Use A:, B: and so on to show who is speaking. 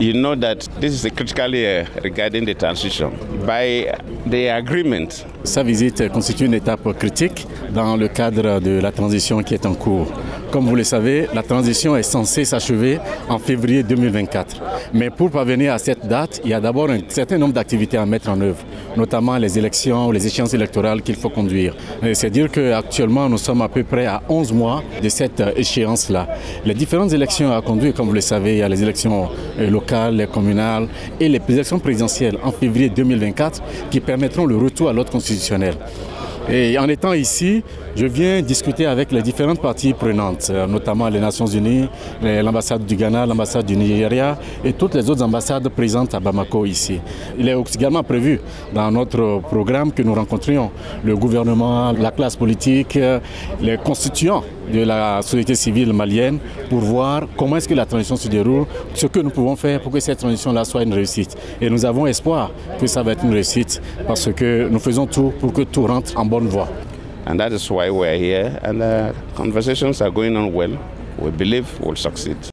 A: You know that this is uh, regarding the transition. By the agreement.
B: Sa visite constitue une étape critique dans le cadre de la transition qui est en cours. Comme vous le savez, la transition est censée s'achever en février 2024. Mais pour parvenir à cette date, il y a d'abord un certain nombre d'activités à mettre en œuvre, notamment les élections, les échéances électorales qu'il faut conduire. C'est dire qu'actuellement, nous sommes à peu près à 11 mois de cette échéance-là. Les différentes élections à conduire, comme vous le savez, il y a les élections locales, les communales et les élections présidentielles en février 2024 qui permettront le retour à l'ordre constitutionnel. Et en étant ici, je viens discuter avec les différentes parties prenantes, notamment les Nations Unies, l'ambassade du Ghana, l'ambassade du Nigeria et toutes les autres ambassades présentes à Bamako ici. Il est également prévu dans notre programme que nous rencontrions le gouvernement, la classe politique, les constituants de la société civile malienne pour voir comment est-ce que la transition se déroule, ce que nous pouvons faire pour que cette transition-là soit une réussite. Et nous avons espoir que ça va être une réussite parce que nous faisons tout pour que tout rentre en bonne voie.
A: And that is why we're here and the conversations are going on well. We believe we'll succeed.